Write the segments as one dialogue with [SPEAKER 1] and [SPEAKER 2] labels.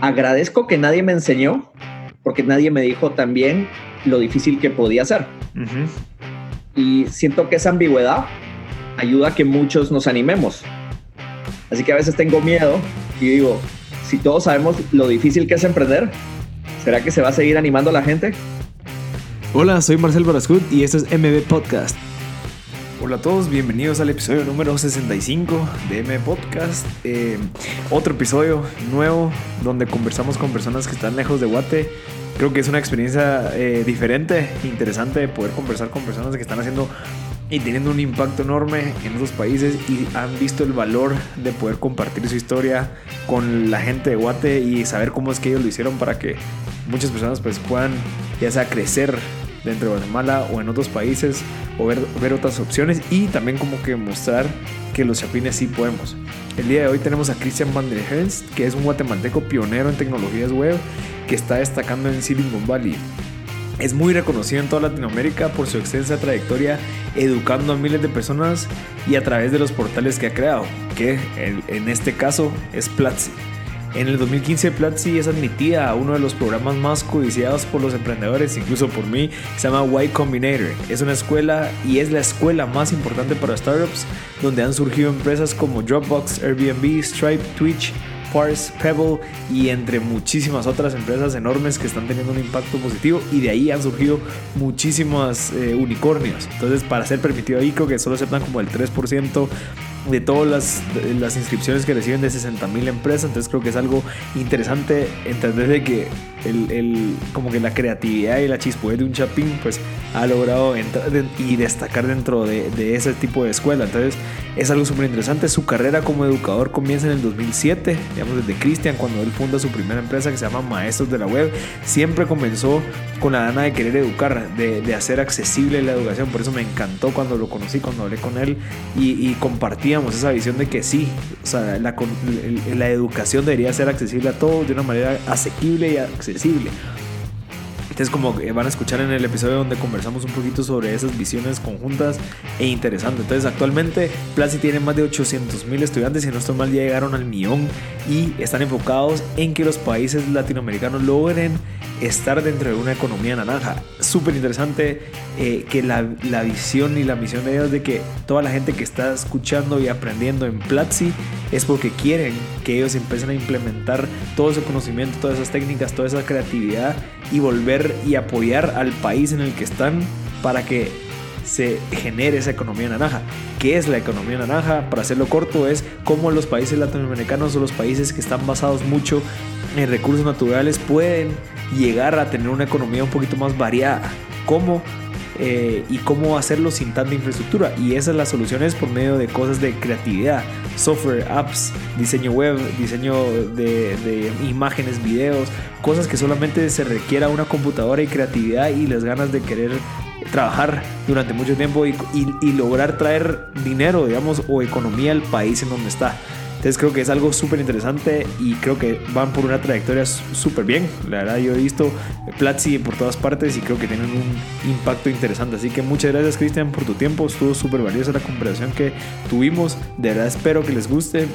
[SPEAKER 1] agradezco que nadie me enseñó, porque nadie me dijo también lo difícil que podía ser. Y siento que esa ambigüedad ayuda a que muchos nos animemos. Así que a veces tengo miedo y digo, si todos sabemos lo difícil que es emprender, ¿será que se va a seguir animando la gente?
[SPEAKER 2] Hola, soy Marcel Barascut y esto es MB Podcast. Hola a todos, bienvenidos al episodio número 65 de MB Podcast. Eh, otro episodio nuevo donde conversamos con personas que están lejos de Guate. Creo que es una experiencia eh, diferente, interesante de poder conversar con personas que están haciendo y teniendo un impacto enorme en esos países y han visto el valor de poder compartir su historia con la gente de Guate y saber cómo es que ellos lo hicieron para que muchas personas pues puedan ya sea crecer dentro de Guatemala o en otros países o ver, ver otras opciones y también como que mostrar que los chapines sí podemos. El día de hoy tenemos a Christian Van der Helst, que es un guatemalteco pionero en tecnologías web que está destacando en Silicon Valley. Es muy reconocido en toda Latinoamérica por su extensa trayectoria educando a miles de personas y a través de los portales que ha creado, que en este caso es Platzi. En el 2015 Platzi es admitida a uno de los programas más codiciados por los emprendedores, incluso por mí, se llama Y Combinator. Es una escuela y es la escuela más importante para startups, donde han surgido empresas como Dropbox, Airbnb, Stripe, Twitch, Parse, Pebble y entre muchísimas otras empresas enormes que están teniendo un impacto positivo y de ahí han surgido muchísimos eh, unicornios. Entonces, para ser permitido ahí, creo que solo aceptan como el 3% de todas las, las, inscripciones que reciben de 60 mil empresas. Entonces creo que es algo interesante entender de que el, el, como que la creatividad y la chispoe de un chapín pues ha logrado entrar y destacar dentro de, de, ese tipo de escuela. Entonces es algo súper interesante. Su carrera como educador comienza en el 2007, digamos desde Cristian, cuando él funda su primera empresa que se llama Maestros de la Web. Siempre comenzó con la gana de querer educar, de, de hacer accesible la educación. Por eso me encantó cuando lo conocí, cuando hablé con él y, y compartíamos esa visión de que sí, o sea, la, la educación debería ser accesible a todos de una manera asequible y accesible. Entonces como van a escuchar en el episodio donde conversamos un poquito sobre esas visiones conjuntas e interesantes. Entonces actualmente Platzi tiene más de 800 mil estudiantes y en nuestro mal ya llegaron al millón y están enfocados en que los países latinoamericanos logren estar dentro de una economía naranja. Súper interesante eh, que la, la, visión y la misión de ellos de que toda la gente que está escuchando y aprendiendo en Platzi es porque quieren que ellos empiecen a implementar todo ese conocimiento, todas esas técnicas, toda esa creatividad y volver y apoyar al país en el que están para que se genere esa economía naranja. ¿Qué es la economía naranja? Para hacerlo corto, es cómo los países latinoamericanos o los países que están basados mucho en recursos naturales pueden llegar a tener una economía un poquito más variada. ¿Cómo? Eh, y cómo hacerlo sin tanta infraestructura. Y esas las soluciones por medio de cosas de creatividad, software, apps, diseño web, diseño de, de imágenes, videos, cosas que solamente se requiera una computadora y creatividad y las ganas de querer trabajar durante mucho tiempo y, y, y lograr traer dinero, digamos, o economía al país en donde está. Entonces creo que es algo súper interesante y creo que van por una trayectoria súper bien. La verdad yo he visto Platzi por todas partes y creo que tienen un impacto interesante. Así que muchas gracias Cristian por tu tiempo. Estuvo súper valiosa la conversación que tuvimos. De verdad espero que les guste.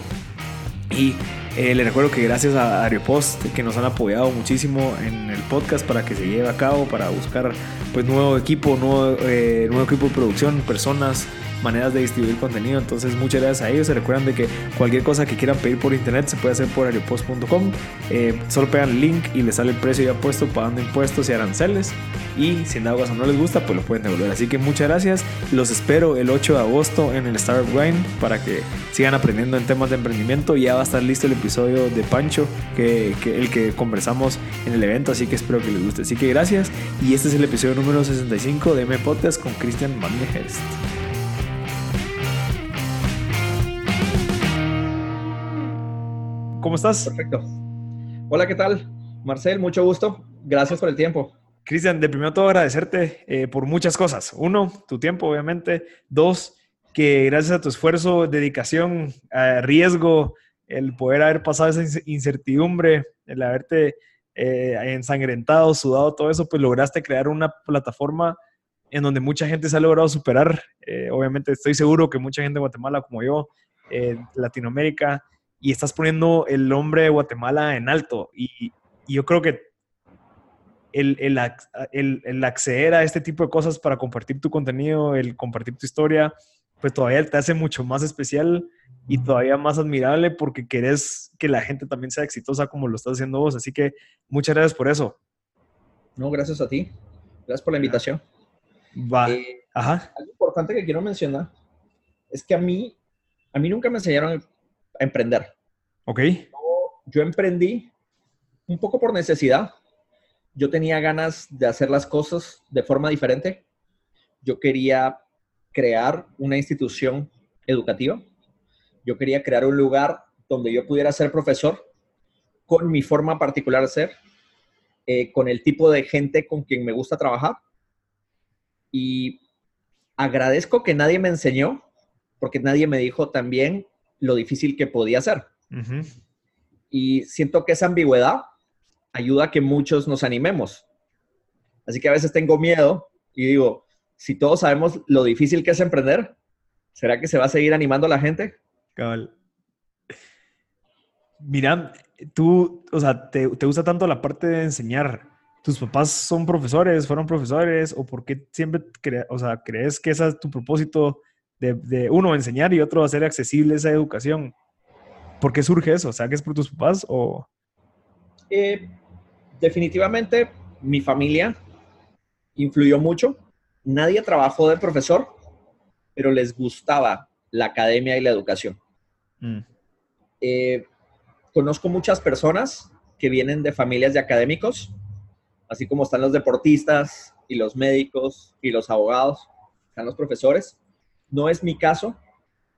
[SPEAKER 2] Y eh, les recuerdo que gracias a Ariopost que nos han apoyado muchísimo en el podcast para que se lleve a cabo, para buscar pues nuevo equipo, nuevo, eh, nuevo equipo de producción, personas maneras de distribuir contenido. Entonces, muchas gracias a ellos. Se recuerdan de que cualquier cosa que quieran pedir por internet se puede hacer por aeropost.com. Eh, solo pegan el link y les sale el precio ya puesto pagando impuestos y aranceles. Y si en algo no les gusta, pues lo pueden devolver. Así que muchas gracias. Los espero el 8 de agosto en el Startup Grind para que sigan aprendiendo en temas de emprendimiento. Ya va a estar listo el episodio de Pancho, que, que el que conversamos en el evento. Así que espero que les guste. Así que gracias. Y este es el episodio número 65 de M Podcast con Christian Van ¿Cómo estás?
[SPEAKER 1] Perfecto. Hola, ¿qué tal? Marcel, mucho gusto. Gracias por el tiempo.
[SPEAKER 2] Cristian, de primero todo agradecerte eh, por muchas cosas. Uno, tu tiempo, obviamente. Dos, que gracias a tu esfuerzo, dedicación, eh, riesgo, el poder haber pasado esa incertidumbre, el haberte eh, ensangrentado, sudado, todo eso, pues lograste crear una plataforma en donde mucha gente se ha logrado superar. Eh, obviamente estoy seguro que mucha gente de Guatemala como yo, Latinoamérica, y estás poniendo el nombre de Guatemala en alto. Y, yo creo que el, el, el, acceder a este tipo de cosas para compartir tu contenido, el compartir tu historia, pues todavía te hace mucho más especial y todavía más admirable porque querés que la gente también sea exitosa como lo estás haciendo vos. Así que muchas gracias por eso.
[SPEAKER 1] No, gracias a ti. Gracias por la invitación.
[SPEAKER 2] Va. Eh, Ajá.
[SPEAKER 1] Algo importante que quiero mencionar es que a mí, a mí nunca me enseñaron emprender.
[SPEAKER 2] Ok.
[SPEAKER 1] Yo, emprendí un poco por necesidad. Yo tenía ganas de hacer las cosas de forma diferente. Yo quería crear una institución educativa. Yo quería crear un lugar donde yo pudiera ser profesor con mi forma particular de ser, eh, con el tipo de gente con quien me gusta trabajar. Y agradezco que nadie me enseñó, porque nadie me dijo también lo difícil que podía ser. Y siento que esa ambigüedad ayuda a que muchos nos animemos. Así que a veces tengo miedo y digo, si todos sabemos lo difícil que es emprender, ¿será que se va a seguir animando la gente?
[SPEAKER 2] Cabal. Mira, tú, o sea, te, gusta tanto la parte de enseñar. ¿Tus papás son profesores, fueron profesores? ¿O por qué siempre o sea, crees que ese es tu propósito de, de, uno, enseñar y otro, hacer accesible esa educación? ¿Por qué surge eso? ¿O que es por tus papás o...?
[SPEAKER 1] Eh, definitivamente mi familia influyó mucho. Nadie trabajó de profesor, pero les gustaba la academia y la educación. Mm. Eh, conozco muchas personas que vienen de familias de académicos, así como están los deportistas y los médicos y los abogados, están los profesores. No es mi caso,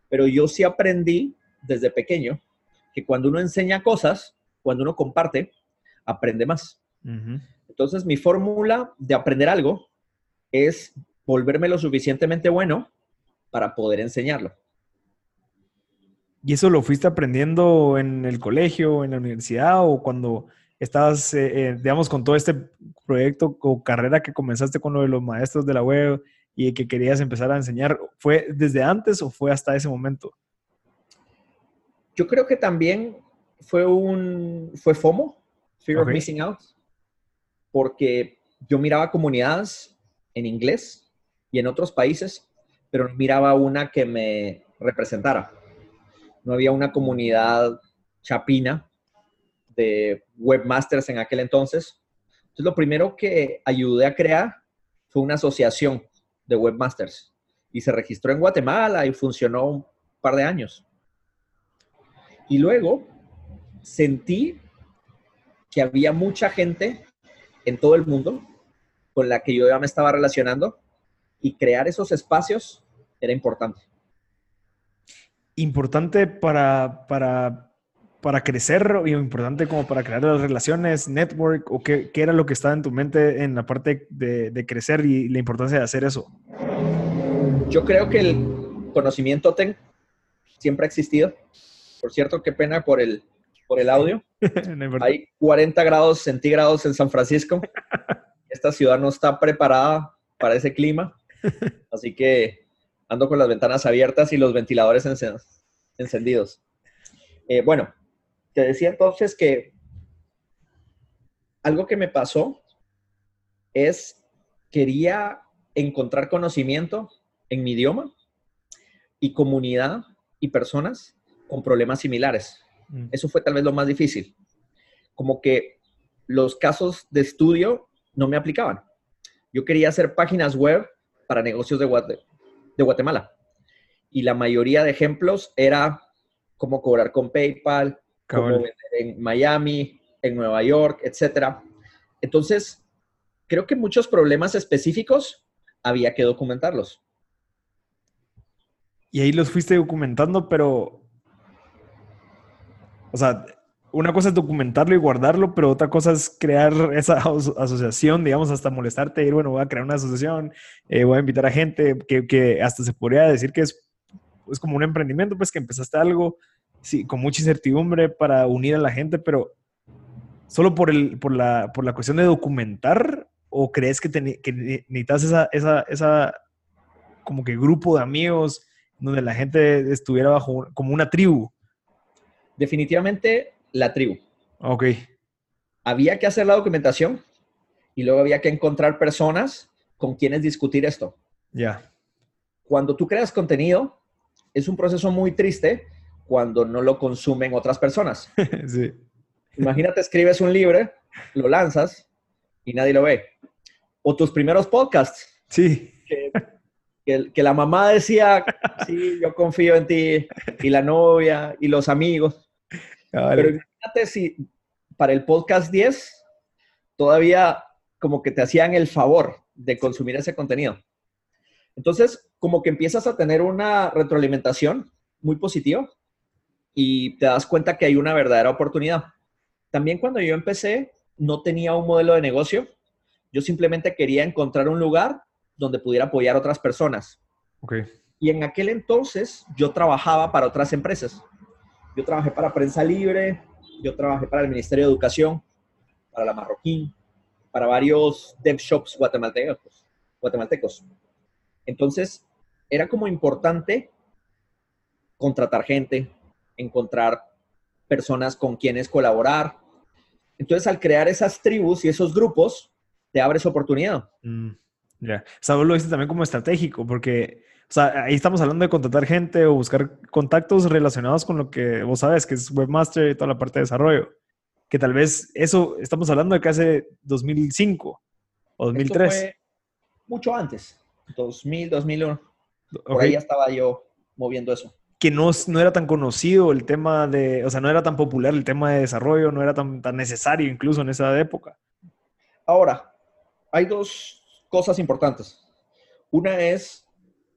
[SPEAKER 1] pero yo sí aprendí desde pequeño que cuando uno enseña cosas, cuando uno comparte, aprende más. Entonces, mi fórmula de aprender algo es volverme lo suficientemente bueno para poder enseñarlo.
[SPEAKER 2] ¿Y eso lo fuiste aprendiendo en el colegio, en la universidad o cuando estabas, eh, eh, digamos, con todo este proyecto o carrera que comenzaste con lo de los maestros de la web y que querías empezar a enseñar? ¿Fue desde antes o fue hasta ese momento?
[SPEAKER 1] Yo creo que también fue un, fue FOMO, Fear of Missing Out, porque yo miraba comunidades en inglés y en otros países, pero no miraba una que me representara. No había una comunidad chapina de webmasters en aquel entonces. Entonces, lo primero que ayudé a crear fue una asociación de webmasters y se registró en Guatemala y funcionó un par de años. Y luego sentí que había mucha gente en todo el mundo con la que yo ya me estaba relacionando y crear esos espacios era importante.
[SPEAKER 2] Importante para, para, para crecer o importante como para crear las relaciones, network, o qué, qué, era lo que estaba en tu mente en la parte de, de crecer y la importancia de hacer eso?
[SPEAKER 1] Yo creo que el conocimiento ten siempre ha existido por cierto, qué pena por el, por el audio. Hay 40 grados centígrados en San Francisco. Esta ciudad no está preparada para ese clima. Así que ando con las ventanas abiertas y los ventiladores encendidos. Eh, bueno, te decía entonces que algo que me pasó es quería encontrar conocimiento en mi idioma y comunidad y personas con problemas similares. Mm. Eso fue tal vez lo más difícil. Como que los casos de estudio no me aplicaban. Yo quería hacer páginas web para negocios de, de Guatemala. Y la mayoría de ejemplos era cómo cobrar con PayPal, cómo vender en Miami, en Nueva York, etc. Entonces, creo que muchos problemas específicos había que documentarlos.
[SPEAKER 2] Y ahí los fuiste documentando, pero o sea, una cosa es documentarlo y guardarlo, pero otra cosa es crear esa asociación, digamos, hasta molestarte, ir, bueno, voy a crear una asociación, eh, voy a invitar a gente, que, hasta se podría decir que es, es como un emprendimiento, pues que empezaste algo sí, con mucha incertidumbre para unir a la gente, pero solo por, el, por, la, por la cuestión de documentar, o crees que, que necesitas esa, esa, esa, como que grupo de amigos donde la gente estuviera bajo como una tribu?
[SPEAKER 1] Definitivamente la tribu.
[SPEAKER 2] Ok.
[SPEAKER 1] Había que hacer la documentación y luego había que encontrar personas con quienes discutir esto.
[SPEAKER 2] Ya.
[SPEAKER 1] Cuando tú creas contenido, es un proceso muy triste cuando no lo consumen otras personas.
[SPEAKER 2] sí.
[SPEAKER 1] Imagínate, escribes un libro, lo lanzas y nadie lo ve. O tus primeros podcasts.
[SPEAKER 2] Sí.
[SPEAKER 1] Que, que, la mamá decía, sí, yo confío en ti, y la novia, y los amigos. Pero imagínate si para el podcast 10 todavía como que te hacían el favor de consumir ese contenido. Entonces, como que empiezas a tener una retroalimentación muy positiva y te das cuenta que hay una verdadera oportunidad. También cuando yo empecé, no tenía un modelo de negocio. Yo simplemente quería encontrar un lugar donde pudiera apoyar a otras personas.
[SPEAKER 2] Okay.
[SPEAKER 1] Y en aquel entonces yo trabajaba para otras empresas. Yo trabajé para Prensa Libre, yo trabajé para el Ministerio de Educación, para la Marroquín, para varios dev shops guatemaltecos. guatemaltecos. Entonces, era como importante contratar gente, encontrar personas con quienes colaborar. Entonces, al crear esas tribus y esos grupos, te abres oportunidad.
[SPEAKER 2] Mm, ya. O lo viste también como estratégico, porque, o sea, ahí estamos hablando de contratar gente o buscar contactos relacionados con lo que vos sabes, que es webmaster y toda la parte de desarrollo. Que tal vez eso, estamos hablando de que hace 2005 o 2003.
[SPEAKER 1] mucho antes, 2000, 2001. Por ahí ya estaba yo moviendo eso
[SPEAKER 2] que no, no, era tan conocido el tema de, o sea, no era tan popular el tema de desarrollo, no era tan, tan necesario incluso en esa época.
[SPEAKER 1] Ahora, hay dos cosas importantes. Una es,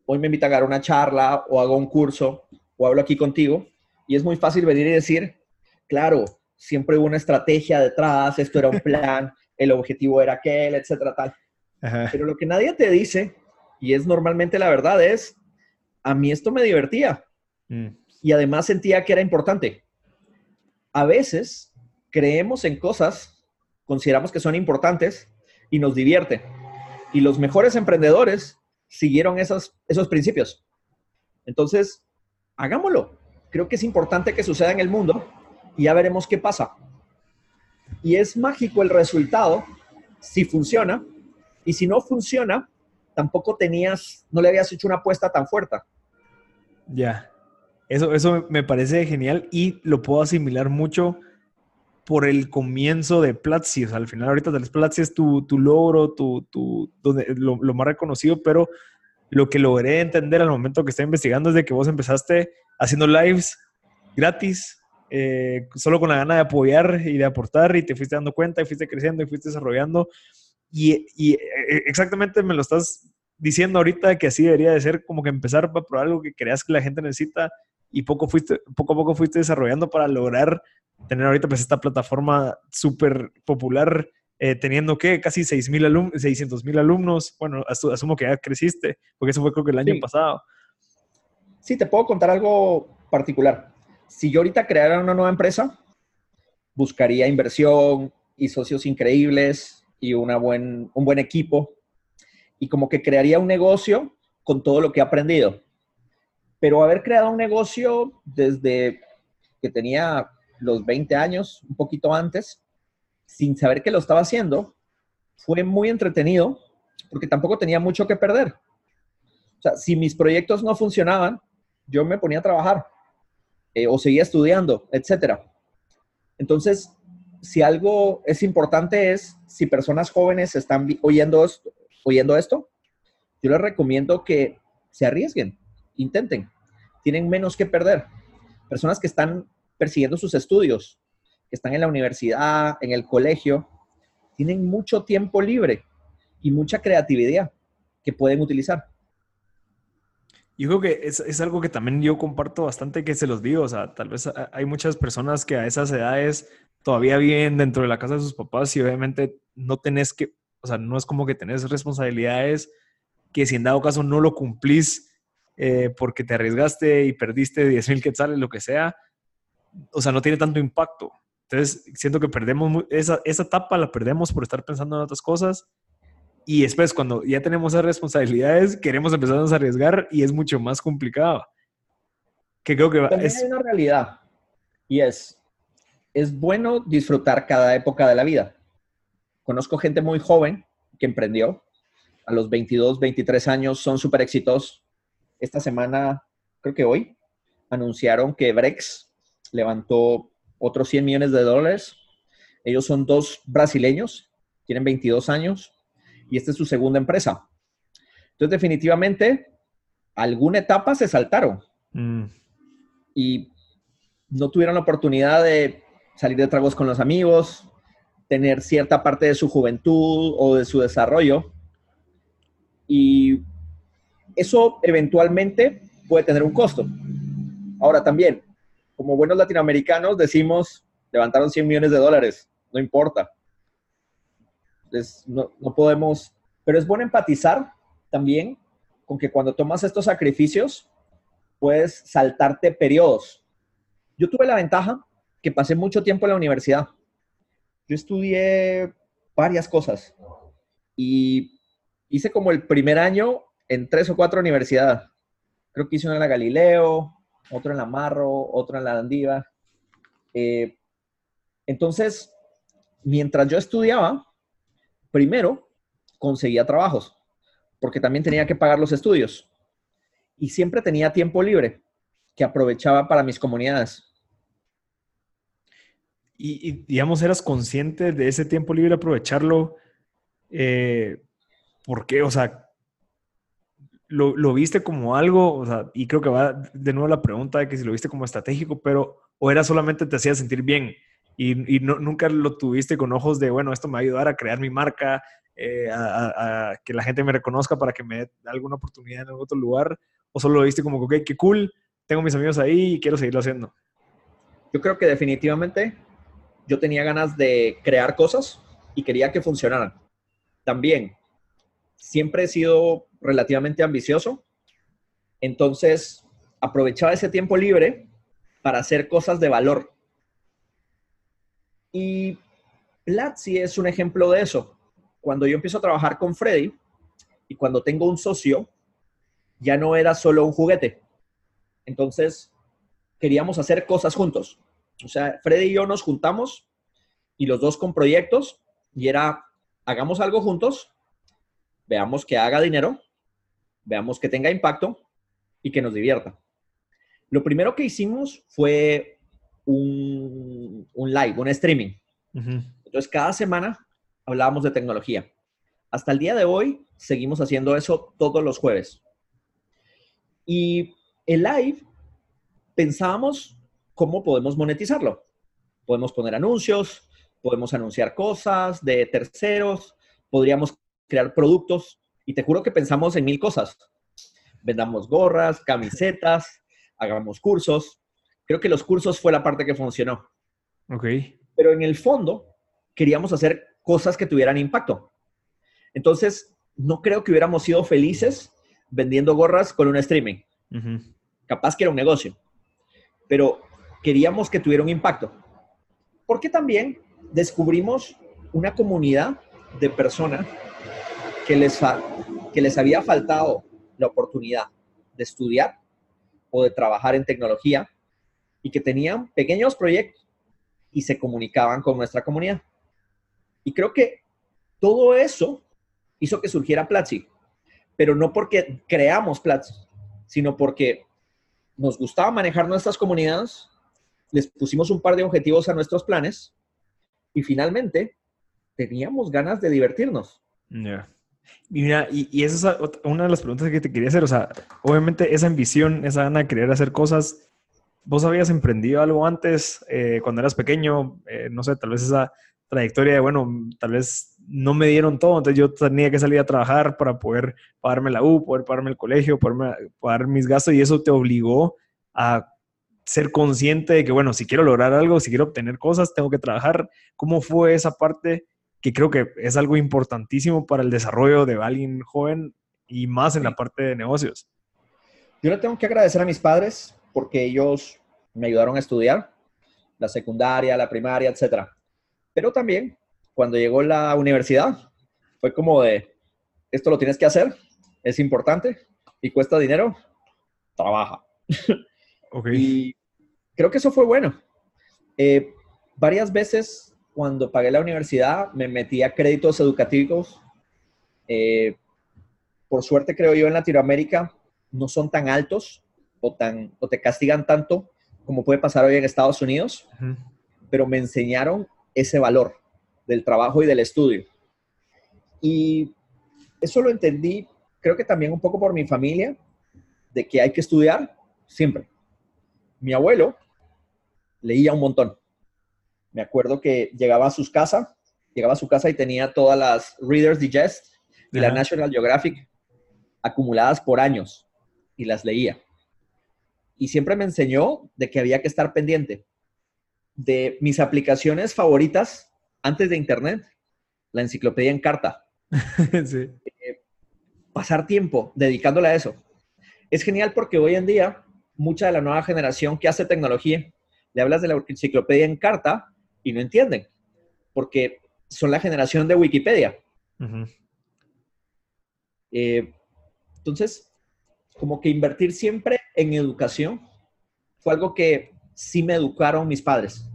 [SPEAKER 1] hoy me invitan a dar una charla o hago un curso o hablo aquí contigo y es muy fácil venir y decir, claro, siempre hubo una estrategia detrás, esto era un plan, el objetivo era aquel, etcétera, tal. Pero lo que nadie te dice, y es normalmente la verdad, es, a mí esto me divertía Mm. Y además sentía que era importante. A veces creemos en cosas, consideramos que son importantes y nos divierte. Y los mejores emprendedores siguieron esos, esos principios. Entonces, hagámoslo. Creo que es importante que suceda en el mundo y ya veremos qué pasa. Y es mágico el resultado si funciona. Y si no funciona, tampoco tenías, no le habías hecho una apuesta tan fuerte.
[SPEAKER 2] Ya. Eso, eso me parece genial y lo puedo asimilar mucho por el comienzo de Platzi. O sea, al final ahorita Platzi es tu, tu logro, tu, tu, donde, lo, más reconocido, pero lo que logré entender al momento que estoy investigando es de que vos empezaste haciendo lives gratis, eh, solo con la gana de apoyar y de aportar y te fuiste dando cuenta y fuiste creciendo y fuiste desarrollando. Y, y eh, exactamente me lo estás diciendo ahorita que así debería de ser como que empezar por algo que creas que la gente necesita y poco, fuiste, poco a poco fuiste desarrollando para lograr tener ahorita pues esta plataforma súper popular, eh, teniendo que casi 600 alumnos, 600 mil alumnos. Bueno, asumo que ya creciste, porque eso fue creo que el año pasado.
[SPEAKER 1] Sí, te puedo contar algo particular. Si yo ahorita creara una nueva empresa, buscaría inversión y socios increíbles y una buen, un buen equipo y como que crearía un negocio con todo lo que he aprendido. Pero haber creado un negocio desde que tenía los 20 años, un poquito antes, sin saber que lo estaba haciendo, fue muy entretenido porque tampoco tenía mucho que perder. O sea, si mis proyectos no funcionaban, yo me ponía a trabajar eh, o seguía estudiando, etc. Entonces, si algo es importante es, si personas jóvenes están oyendo esto, oyendo esto, yo les recomiendo que se arriesguen intenten. Tienen menos que perder. Personas que están persiguiendo sus estudios, que están en la universidad, en el colegio, tienen mucho tiempo libre y mucha creatividad que pueden utilizar.
[SPEAKER 2] Yo creo que es, es, algo que también yo comparto bastante que se los digo. O sea, tal vez hay muchas personas que a esas edades todavía viven dentro de la casa de sus papás y obviamente no tenés que, o sea, no es como que tenés responsabilidades que si en dado caso no lo cumplís, eh, porque te arriesgaste y perdiste 10 mil quetzales, lo que sea, o sea, no tiene tanto impacto. Entonces, siento que perdemos esa, esa etapa, la perdemos por estar pensando en otras cosas. Y después, cuando ya tenemos esas responsabilidades, queremos empezar a arriesgar y es mucho más complicado. Que creo que
[SPEAKER 1] También es... hay una realidad. Y es, es bueno disfrutar cada época de la vida. Conozco gente muy joven que emprendió. A los 22, 23 años son súper exitosos. Esta semana, creo que hoy, anunciaron que Brex levantó otros 100 millones de dólares. Ellos son dos brasileños, tienen 22 años y esta es su segunda empresa. Entonces, definitivamente, alguna etapa se saltaron mm. y no tuvieron la oportunidad de salir de tragos con los amigos, tener cierta parte de su juventud o de su desarrollo. Y eso eventualmente puede tener un costo. Ahora también, como buenos latinoamericanos, decimos, levantaron 100 millones de dólares, no importa. no, no podemos, pero es bueno empatizar también con que cuando tomas estos sacrificios, puedes saltarte periodos. Yo tuve la ventaja que pasé mucho tiempo en la universidad. Yo estudié varias cosas y hice como el primer año en tres o cuatro universidades. Creo que hice una en la Galileo, otro en la Marro, otro en la Dandiva. Eh, entonces, mientras yo estudiaba, primero conseguía trabajos, porque también tenía que pagar los estudios. Y siempre tenía tiempo libre que aprovechaba para mis comunidades.
[SPEAKER 2] Y, digamos, eras consciente de ese tiempo libre, aprovecharlo. Eh, ¿Por qué? O sea, lo, viste como algo, y creo que va de nuevo la pregunta de que si lo viste como estratégico, pero o era solamente te hacía sentir bien y, y nunca lo tuviste con ojos de, bueno, esto me va a ayudar a crear mi marca, eh, a, que la gente me reconozca para que me dé alguna oportunidad en algún otro lugar, o solo lo viste como, ok, qué cool, tengo mis amigos ahí y quiero seguirlo haciendo.
[SPEAKER 1] Yo creo que definitivamente yo tenía ganas de crear cosas y quería que funcionaran. También, siempre he sido relativamente ambicioso, entonces aprovechaba ese tiempo libre para hacer cosas de valor. Y Platzi es un ejemplo de eso. Cuando yo empiezo a trabajar con Freddy y cuando tengo un socio, ya no era solo un juguete. Entonces, queríamos hacer cosas juntos. O sea, Freddy y yo nos juntamos y los dos con proyectos y era, hagamos algo juntos, veamos que haga dinero veamos que tenga impacto y que nos divierta. Lo primero que hicimos fue un, live, un streaming. Entonces, cada semana hablábamos de tecnología. Hasta el día de hoy seguimos haciendo eso todos los jueves. Y el live pensábamos cómo podemos monetizarlo. Podemos poner anuncios, podemos anunciar cosas de terceros, podríamos crear productos y te juro que pensamos en mil cosas. Vendamos gorras, camisetas, hagamos cursos. Creo que los cursos fue la parte que funcionó.
[SPEAKER 2] Ok.
[SPEAKER 1] Pero en el fondo queríamos hacer cosas que tuvieran impacto. Entonces, no creo que hubiéramos sido felices vendiendo gorras con un streaming. Capaz que era un negocio. Pero queríamos que tuviera un impacto. Porque también descubrimos una comunidad de personas que les, que les había faltado la oportunidad de estudiar o de trabajar en tecnología y que tenían pequeños proyectos y se comunicaban con nuestra comunidad. Y creo que todo eso hizo que surgiera Platzi, pero no porque creamos Platzi, sino porque nos gustaba manejar nuestras comunidades, les pusimos un par de objetivos a nuestros planes y finalmente teníamos ganas de divertirnos.
[SPEAKER 2] Mira, y, esa es una de las preguntas que te quería hacer. O sea, obviamente esa ambición, esa gana de querer hacer cosas, ¿vos habías emprendido algo antes eh, cuando eras pequeño? Eh, no sé, tal vez esa trayectoria de, bueno, tal vez no me dieron todo, entonces yo tenía que salir a trabajar para poder pagarme la U, poder pagarme el colegio, poder pagar mis gastos y eso te obligó a ser consciente de que, bueno, si quiero lograr algo, si quiero obtener cosas, tengo que trabajar. ¿Cómo fue esa parte? Que creo que es algo importantísimo para el desarrollo de alguien joven y más en la parte de negocios.
[SPEAKER 1] Yo le tengo que agradecer a mis padres porque ellos me ayudaron a estudiar la secundaria, la primaria, etc. Pero también cuando llegó la universidad fue como de, esto lo tienes que hacer, es importante y cuesta dinero, trabaja.
[SPEAKER 2] Okay. Y
[SPEAKER 1] creo que eso fue bueno. Eh, varias veces cuando pagué la universidad me metí a créditos educativos. Eh, por suerte creo yo en Latinoamérica no son tan altos o, tan, o te castigan tanto como puede pasar hoy en Estados Unidos, pero me enseñaron ese valor del trabajo y del estudio. Y eso lo entendí, creo que también un poco por mi familia, de que hay que estudiar siempre. Mi abuelo leía un montón. Me acuerdo que llegaba a sus casas, llegaba a su casa y tenía todas las Reader's Digest y la National Geographic acumuladas por años y las leía. Y siempre me enseñó de que había que estar pendiente de mis aplicaciones favoritas antes de Internet, la enciclopedia en carta. Eh, pasar tiempo dedicándole a eso. Es genial porque hoy en día, mucha de la nueva generación que hace tecnología, le hablas de la enciclopedia en carta y no entienden, porque son la generación de Wikipedia. Eh, entonces, como que invertir siempre en educación fue algo que sí me educaron mis padres.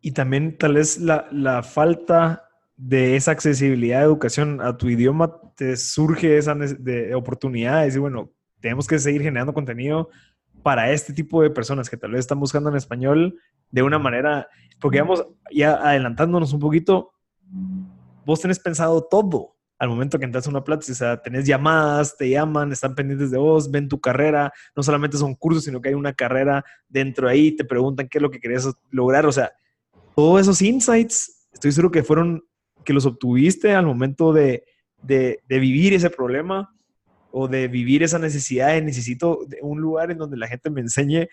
[SPEAKER 2] Y también tal vez la, la falta de esa accesibilidad de educación a tu idioma te surge esa de oportunidad de decir, bueno, tenemos que seguir generando contenido para este tipo de personas que tal vez están buscando en español de una manera, porque vamos ya adelantándonos un poquito, vos tenés pensado todo al momento que entras a una plática, o sea, tenés llamadas, te llaman, están pendientes de vos, ven tu carrera, no solamente son cursos, sino que hay una carrera dentro ahí, te preguntan qué es lo que querías lograr, o sea, todos esos insights, estoy seguro que fueron, que los obtuviste al momento de, de, de vivir ese problema o de vivir esa necesidad de necesito un lugar en donde la gente me enseñe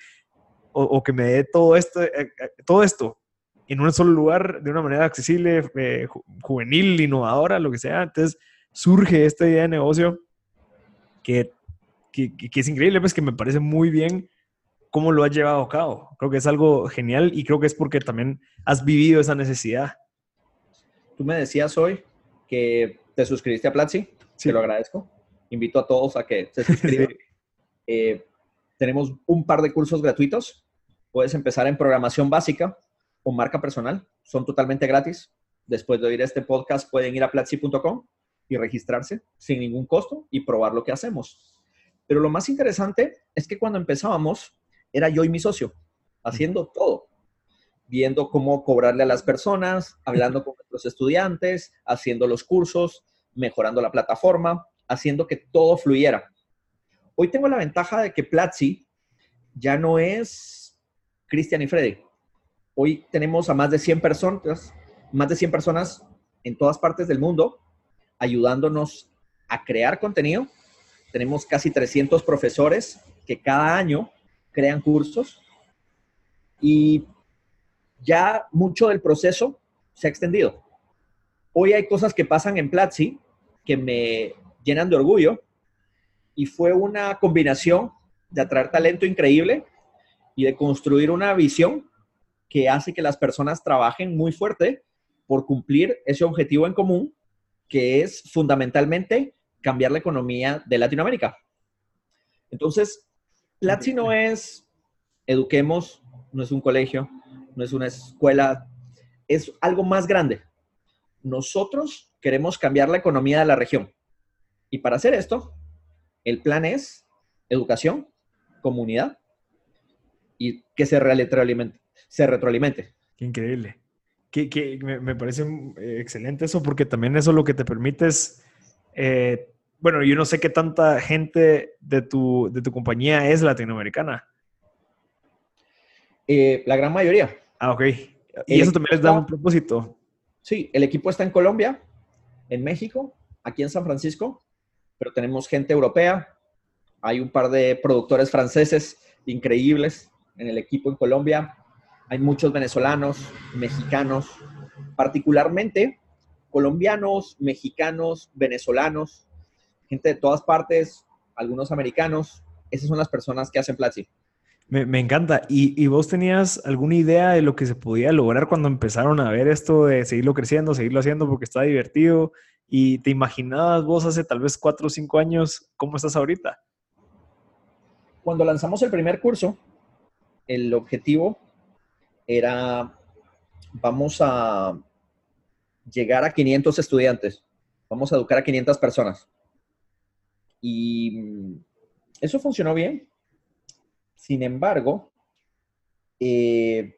[SPEAKER 2] o, que me dé todo esto, eh, eh, todo esto en un solo lugar de una manera accesible, eh, juvenil, innovadora, lo que sea. Entonces surge esta idea de negocio que, que, que, es increíble, pues que me parece muy bien cómo lo has llevado a cabo. Creo que es algo genial y creo que es porque también has vivido esa necesidad.
[SPEAKER 1] Tú me decías hoy que te suscribiste a Platzi, sí. te lo agradezco invito a todos a que se suscriban. Eh, tenemos un par de cursos gratuitos. Puedes empezar en programación básica o marca personal. Son totalmente gratis. Después de oír este podcast pueden ir a platzi.com y registrarse sin ningún costo y probar lo que hacemos. Pero lo más interesante es que cuando empezábamos era yo y mi socio haciendo todo, viendo cómo cobrarle a las personas, hablando con los estudiantes, haciendo los cursos, mejorando la plataforma, haciendo que todo fluyera. Hoy tengo la ventaja de que Platzi ya no es Cristian y Freddy. Hoy tenemos a más de 100 personas, más de 100 personas en todas partes del mundo ayudándonos a crear contenido. Tenemos casi 300 profesores que cada año crean cursos y ya mucho del proceso se ha extendido. Hoy hay cosas que pasan en Platzi que me llenan de orgullo y fue una combinación de atraer talento increíble y de construir una visión que hace que las personas trabajen muy fuerte por cumplir ese objetivo en común, que es fundamentalmente cambiar la economía de Latinoamérica. Entonces, Platzi no es eduquemos, no es un colegio, no es una escuela, es algo más grande. Nosotros queremos cambiar la economía de la región. Y para hacer esto, el plan es educación, comunidad y que se retroalimente. Se retroalimente.
[SPEAKER 2] Qué increíble. Que, me, parece eh, excelente eso porque también eso lo que te permite es, eh, bueno, yo no sé qué tanta gente de tu, de tu compañía es latinoamericana.
[SPEAKER 1] Eh, la gran mayoría.
[SPEAKER 2] Ah, ok. Y eso también les da un propósito.
[SPEAKER 1] Sí, el equipo está en Colombia, en México, aquí en San Francisco pero tenemos gente europea, hay un par de productores franceses increíbles en el equipo en Colombia, hay muchos venezolanos, mexicanos, particularmente colombianos, mexicanos, venezolanos, gente de todas partes, algunos americanos. Esas son las personas que hacen Platzi.
[SPEAKER 2] Me, encanta. ¿Y, ¿Y, vos tenías alguna idea de lo que se podía lograr cuando empezaron a ver esto de seguirlo creciendo, seguirlo haciendo porque está divertido? ¿Y te imaginabas vos hace tal vez cuatro o cinco años cómo estás ahorita?
[SPEAKER 1] Cuando lanzamos el primer curso, el objetivo era, vamos a llegar a 500 estudiantes, vamos a educar a 500 personas. Y eso funcionó bien. Sin embargo, eh,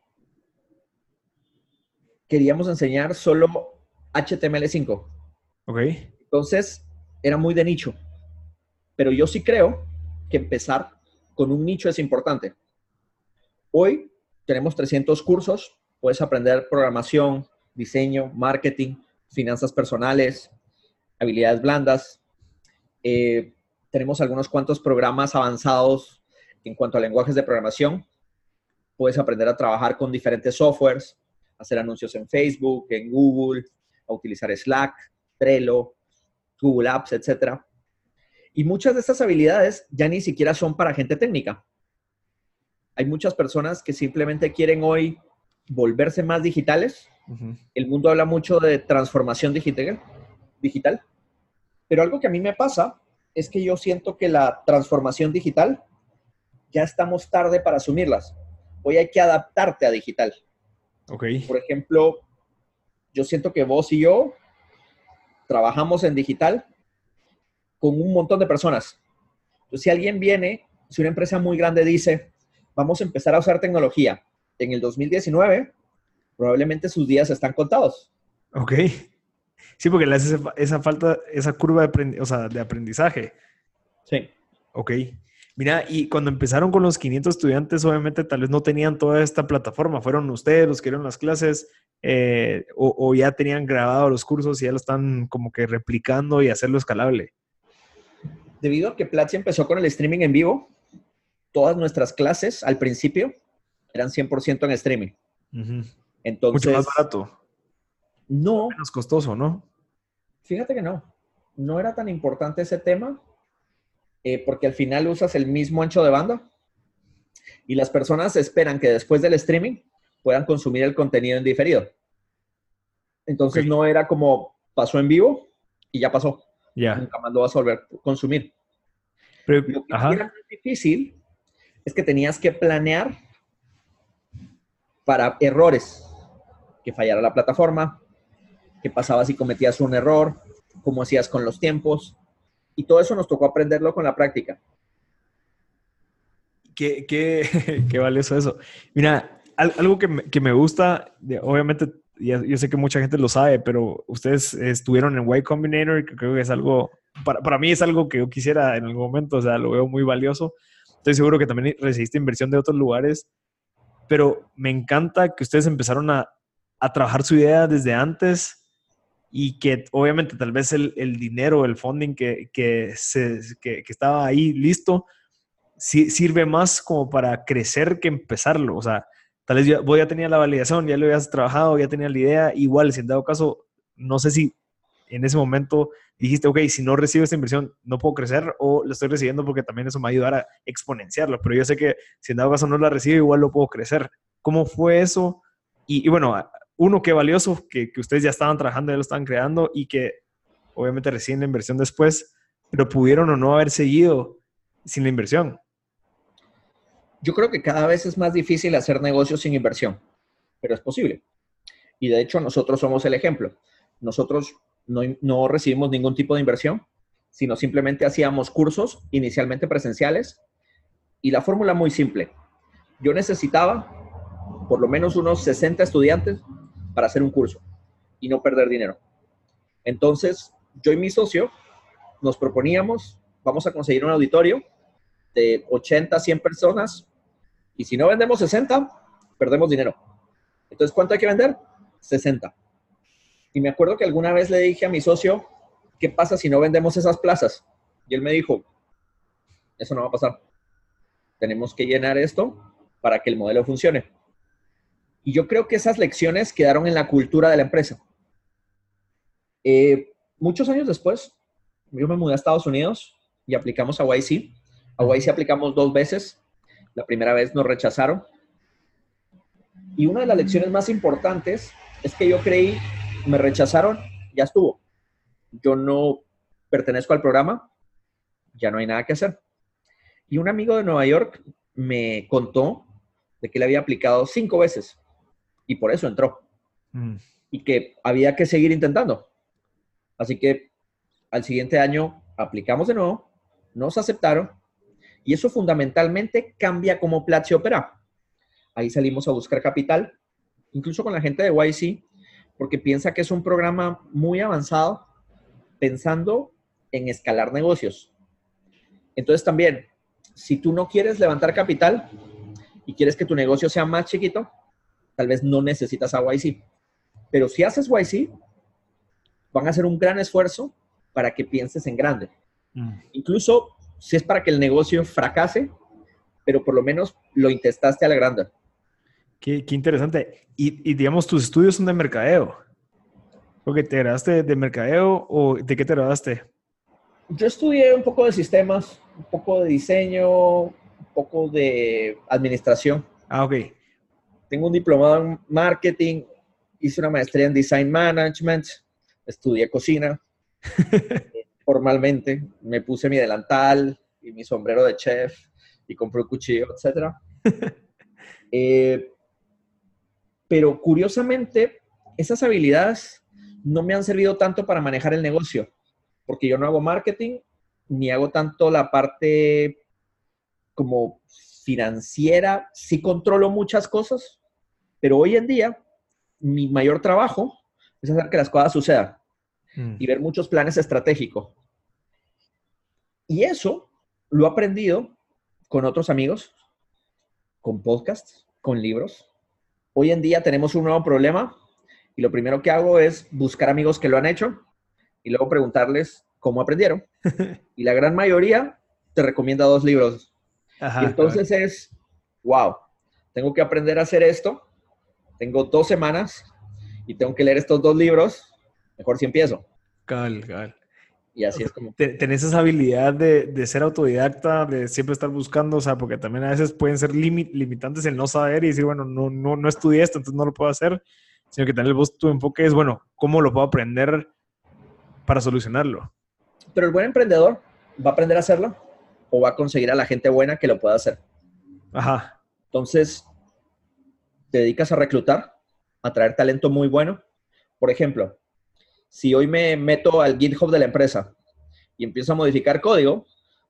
[SPEAKER 1] queríamos enseñar solo HTML5.
[SPEAKER 2] Ok.
[SPEAKER 1] Entonces, era muy de nicho. Pero yo sí creo que empezar con un nicho es importante. Hoy tenemos 300 cursos, puedes aprender programación, diseño, marketing, finanzas personales, habilidades blandas. Eh, tenemos algunos cuantos programas avanzados en cuanto a lenguajes de programación. Puedes aprender a trabajar con diferentes softwares, hacer anuncios en Facebook, en Google, a utilizar Slack, Trello, Google Apps, etc. Y muchas de estas habilidades ya ni siquiera son para gente técnica. Hay muchas personas que simplemente quieren hoy volverse más digitales. El mundo habla mucho de transformación digital, digital, pero algo que a mí me pasa es que yo siento que la transformación digital ya estamos tarde para asumirlas. Hoy hay que adaptarte a digital.
[SPEAKER 2] Okay.
[SPEAKER 1] Por ejemplo, yo siento que vos y yo trabajamos en digital con un montón de personas. Entonces, si alguien viene, si una empresa muy grande dice, vamos a empezar a usar tecnología en el 2019, probablemente sus días están contados.
[SPEAKER 2] Ok. Sí, porque le hace esa falta, esa curva de, o sea, de aprendizaje.
[SPEAKER 1] Sí.
[SPEAKER 2] Ok. Mira, y cuando empezaron con los 500 estudiantes, obviamente tal vez no tenían toda esta plataforma. ¿Fueron ustedes los que dieron las clases eh, o, o, ya tenían grabado los cursos y ya lo están como que replicando y hacerlo escalable?
[SPEAKER 1] debido a que Platzi empezó con el streaming en vivo, todas nuestras clases al principio eran 100% en streaming. Entonces,
[SPEAKER 2] Mucho más barato.
[SPEAKER 1] No.
[SPEAKER 2] Menos costoso, ¿no?
[SPEAKER 1] Fíjate que no. No era tan importante ese tema eh, porque al final usas el mismo ancho de banda y las personas esperan que después del streaming puedan consumir el contenido en diferido. Entonces no era como pasó en vivo y ya pasó. Nunca más lo vas a volver a consumir. Pero, lo que era más difícil es que tenías que planear para errores, que fallara la plataforma, qué pasaba si cometías un error, cómo hacías con los tiempos, y todo eso nos tocó aprenderlo con la práctica.
[SPEAKER 2] Qué, qué, qué valioso eso. Mira, algo que me, que me gusta, obviamente yo sé que mucha gente lo sabe, pero ustedes estuvieron en Y Combinator, que creo que es algo, para, para, mí es algo que yo quisiera en algún momento, o sea, lo veo muy valioso. Estoy seguro que también recibiste inversión de otros lugares, pero me encanta que ustedes empezaron a, a trabajar su idea desde antes y que obviamente tal vez el, el dinero, el funding que, que, se, que, que estaba ahí listo, sí, sirve más como para crecer que empezarlo. O sea, Tal vez yo, vos ya tenía la validación, ya lo habías trabajado, ya tenía la idea. Igual, si en dado caso, no sé si en ese momento dijiste, ok, si no recibo esta inversión, no puedo crecer o lo estoy recibiendo porque también eso me va a ayudar a exponenciarlo. Pero yo sé que si en dado caso no la recibo, igual lo puedo crecer. ¿Cómo fue eso? Y, bueno, uno, qué valioso que, que, ustedes ya estaban trabajando, ya lo estaban creando y que obviamente reciben la inversión después, pero pudieron o no haber seguido sin la inversión
[SPEAKER 1] yo creo que cada vez es más difícil hacer negocios sin inversión, pero es posible. Y de hecho nosotros somos el ejemplo. Nosotros no, recibimos ningún tipo de inversión, sino simplemente hacíamos cursos inicialmente presenciales y la fórmula muy simple. Yo necesitaba por lo menos unos 60 estudiantes para hacer un curso y no perder dinero. Entonces, yo y mi socio nos proponíamos, vamos a conseguir un auditorio de 80, 100 personas y si no vendemos 60, perdemos dinero. Entonces, ¿cuánto hay que vender? 60. Y me acuerdo que alguna vez le dije a mi socio, ¿qué pasa si no vendemos esas plazas? Y él me dijo, eso no va a pasar. Tenemos que llenar esto para que el modelo funcione. Y yo creo que esas lecciones quedaron en la cultura de la empresa. Eh, muchos años después, yo me mudé a Estados Unidos y aplicamos a YC. A YC aplicamos dos veces la primera vez nos rechazaron. Y una de las lecciones más importantes es que yo creí, me rechazaron, ya estuvo. Yo no pertenezco al programa, ya no hay nada que hacer. Y un amigo de Nueva York me contó de que le había aplicado cinco veces y por eso entró. Mm. Y que había que seguir intentando. Así que al siguiente año aplicamos de nuevo, nos aceptaron y eso fundamentalmente cambia cómo Platzi opera. Ahí salimos a buscar capital, incluso con la gente de YC, porque piensa que es un programa muy avanzado pensando en escalar negocios. Entonces también, si tú no quieres levantar capital y quieres que tu negocio sea más chiquito, tal vez no necesitas a YC. Pero si haces YC, van a hacer un gran esfuerzo para que pienses en grande. Mm. Incluso si es para que el negocio fracase, pero por lo menos lo intestaste a la grande.
[SPEAKER 2] Qué, interesante. Y, digamos, tus estudios son de mercadeo. ¿Porque te graduaste de mercadeo o de qué te graduaste?
[SPEAKER 1] Yo estudié un poco de sistemas, un poco de diseño, un poco de administración.
[SPEAKER 2] Ah, ok.
[SPEAKER 1] Tengo un diplomado en marketing, hice una maestría en design management, estudié cocina. formalmente, me puse mi delantal y mi sombrero de chef y compré un cuchillo, etc. Eh, pero curiosamente, esas habilidades no me han servido tanto para manejar el negocio, porque yo no hago marketing ni hago tanto la parte como financiera. Sí controlo muchas cosas, pero hoy en día mi mayor trabajo es hacer que las cosas sucedan. Mm. y ver muchos planes estratégicos. Y eso lo he aprendido con otros amigos, con podcasts, con libros. Hoy en día tenemos un nuevo problema y lo primero que hago es buscar amigos que lo han hecho y luego preguntarles cómo aprendieron. y la gran mayoría te recomienda dos libros. y entonces es, wow, tengo que aprender a hacer esto. Tengo dos semanas y tengo que leer estos dos libros mejor si empiezo.
[SPEAKER 2] Cal, cal.
[SPEAKER 1] Y así es como...
[SPEAKER 2] Tenés esa habilidad de, de, ser autodidacta, de siempre estar buscando, o sea, porque también a veces pueden ser limitantes el no saber y decir, bueno, no, no, no estudié esto, entonces no lo puedo hacer, sino que tener vos tu enfoque es, bueno, ¿cómo lo puedo aprender para solucionarlo?
[SPEAKER 1] Pero el buen emprendedor va a aprender a hacerlo o va a conseguir a la gente buena que lo pueda hacer.
[SPEAKER 2] Ajá.
[SPEAKER 1] Entonces, te dedicas a reclutar, a traer talento muy bueno. Por ejemplo, si hoy me meto al GitHub de la empresa y empiezo a modificar código,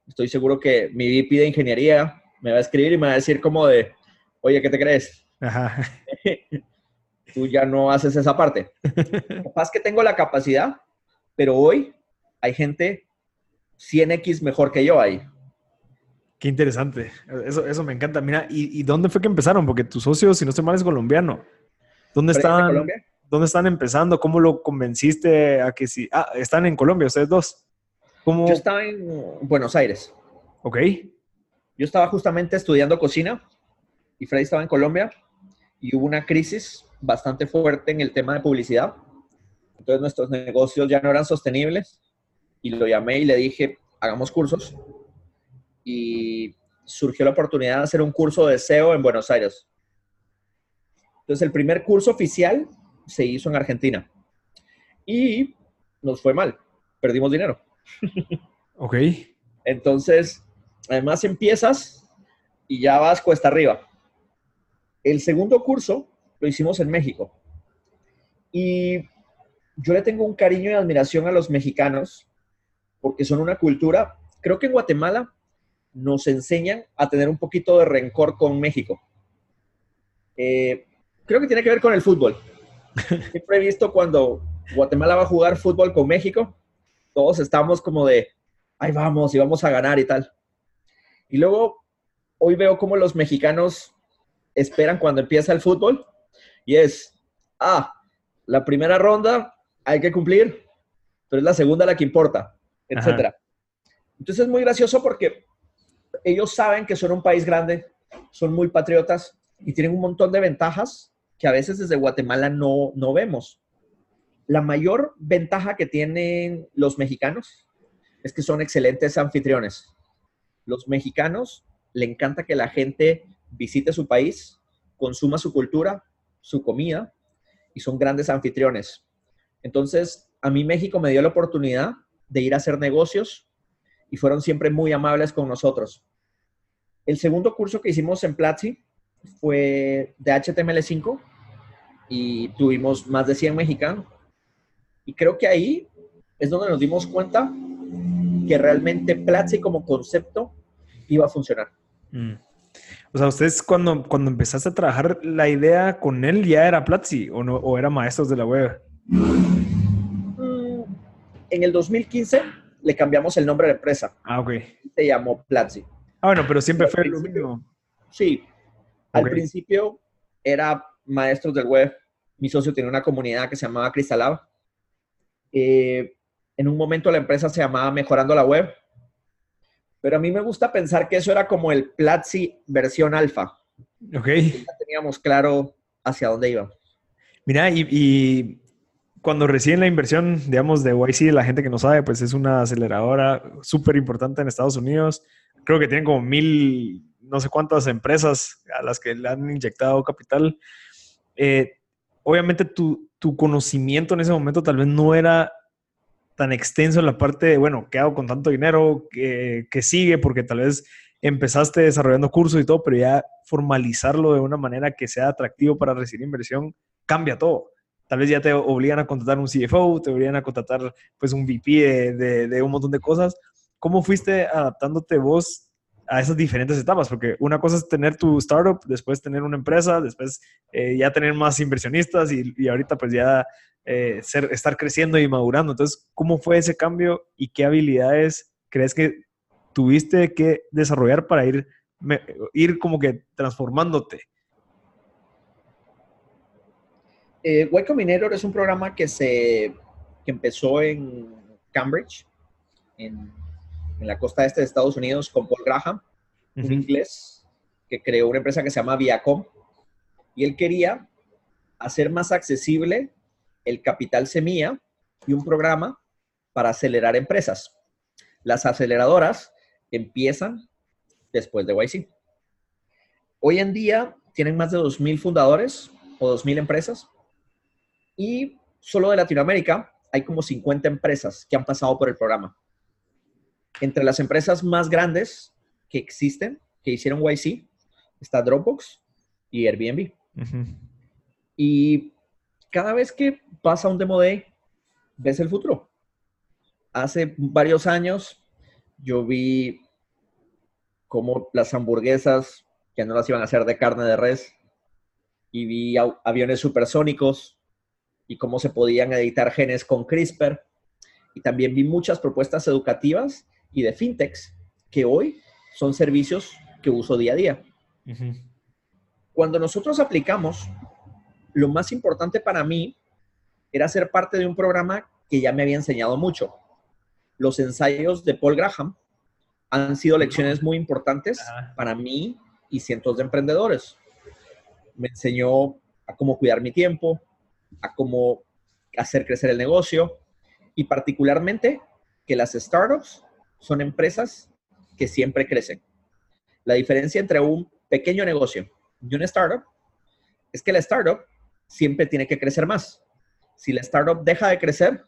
[SPEAKER 1] estoy seguro que mi VP de ingeniería me va a escribir y me va a decir como de, oye, ¿qué te crees? Ajá. Tú ya no haces esa parte. Capaz que tengo la capacidad, pero hoy hay gente 100x mejor que yo ahí.
[SPEAKER 2] Qué interesante. Eso, eso me encanta. Mira, ¿y, dónde fue que empezaron? Porque tu socio, si no estoy mal, es colombiano. ¿Dónde están? Colombia? ¿Dónde están empezando? ¿Cómo lo convenciste a que sí? Ah, están en Colombia, ustedes dos.
[SPEAKER 1] ¿Cómo? Yo estaba en Buenos Aires.
[SPEAKER 2] Ok.
[SPEAKER 1] Yo estaba justamente estudiando cocina y Freddy estaba en Colombia y hubo una crisis bastante fuerte en el tema de publicidad. Entonces nuestros negocios ya no eran sostenibles y lo llamé y le dije, hagamos cursos. Y surgió la oportunidad de hacer un curso de SEO en Buenos Aires. Entonces el primer curso oficial se hizo en Argentina. Y nos fue mal, perdimos dinero.
[SPEAKER 2] Ok.
[SPEAKER 1] Entonces, además empiezas y ya vas cuesta arriba. El segundo curso lo hicimos en México. Y yo le tengo un cariño y admiración a los mexicanos porque son una cultura, creo que en Guatemala nos enseñan a tener un poquito de rencor con México. Eh, creo que tiene que ver con el fútbol. Siempre he visto cuando Guatemala va a jugar fútbol con México, todos estamos como de, ahí vamos y vamos a ganar y tal. Y luego hoy veo como los mexicanos esperan cuando empieza el fútbol y es, ah, la primera ronda hay que cumplir, pero es la segunda la que importa, etc. Entonces es muy gracioso porque ellos saben que son un país grande, son muy patriotas y tienen un montón de ventajas que a veces desde Guatemala no, no vemos. La mayor ventaja que tienen los mexicanos es que son excelentes anfitriones. Los mexicanos le encanta que la gente visite su país, consuma su cultura, su comida y son grandes anfitriones. Entonces, a mí México me dio la oportunidad de ir a hacer negocios y fueron siempre muy amables con nosotros. El segundo curso que hicimos en Platzi fue de HTML5 y tuvimos más de 100 mexicanos. Y creo que ahí es donde nos dimos cuenta que realmente Platzi como concepto iba a funcionar. Mm.
[SPEAKER 2] O sea, ustedes cuando, cuando empezaste a trabajar, la idea con él ya era Platzi o, no, o era maestros de la web.
[SPEAKER 1] Mm, en el 2015 le cambiamos el nombre de la empresa.
[SPEAKER 2] Ah, ok.
[SPEAKER 1] Se llamó Platzi.
[SPEAKER 2] Ah, bueno, pero siempre fue lo mismo.
[SPEAKER 1] Sí. Al principio era maestros del web. Mi socio tenía una comunidad que se llamaba Cristalab. Eh, en un momento la empresa se llamaba Mejorando la Web. Pero a mí me gusta pensar que eso era como el Platzi versión alfa.
[SPEAKER 2] Ok.
[SPEAKER 1] Ya teníamos claro hacia dónde íbamos.
[SPEAKER 2] Mira, y, cuando recién la inversión, digamos, de YC, la gente que no sabe, pues es una aceleradora súper importante en Estados Unidos. Creo que tienen como mil, no sé cuántas empresas a las que le han inyectado capital. Eh, obviamente tu, tu conocimiento en ese momento tal vez no era tan extenso en la parte de, bueno, ¿qué hago con tanto dinero? ¿Qué, sigue? Porque tal vez empezaste desarrollando cursos y todo, pero ya formalizarlo de una manera que sea atractivo para recibir inversión cambia todo. Tal vez ya te obligan a contratar un CFO, te obligan a contratar pues un VP de, de un montón de cosas. ¿Cómo fuiste adaptándote vos a esas diferentes etapas, porque una cosa es tener tu startup, después tener una empresa, después eh, ya tener más inversionistas y, ahorita pues ya eh, estar creciendo y madurando. Entonces, ¿cómo fue ese cambio y qué habilidades crees que tuviste que desarrollar para ir, ir como que transformándote?
[SPEAKER 1] Eh, y es un programa que se que empezó en Cambridge, en en la costa este de Estados Unidos con Paul Graham, un inglés que creó una empresa que se llama Viacom. Y él quería hacer más accesible el capital semilla y un programa para acelerar empresas. Las aceleradoras empiezan después de YC. Hoy en día tienen más de 2.000 fundadores o 2.000 empresas y solo de Latinoamérica hay como 50 empresas que han pasado por el programa entre las empresas más grandes que existen, que hicieron YC, está Dropbox y Airbnb. Y cada vez que pasa un Demo Day, ves el futuro. Hace varios años yo vi cómo las hamburguesas que no las iban a hacer de carne de res y vi aviones supersónicos y cómo se podían editar genes con CRISPR. Y también vi muchas propuestas educativas y de fintechs que hoy son servicios que uso día a día. Cuando nosotros aplicamos, lo más importante para mí era ser parte de un programa que ya me había enseñado mucho. Los ensayos de Paul Graham han sido lecciones muy importantes para mí y cientos de emprendedores. Me enseñó a cómo cuidar mi tiempo, a cómo hacer crecer el negocio y particularmente que las startups son empresas que siempre crecen. La diferencia entre un pequeño negocio y una startup es que la startup siempre tiene que crecer más. Si la startup deja de crecer,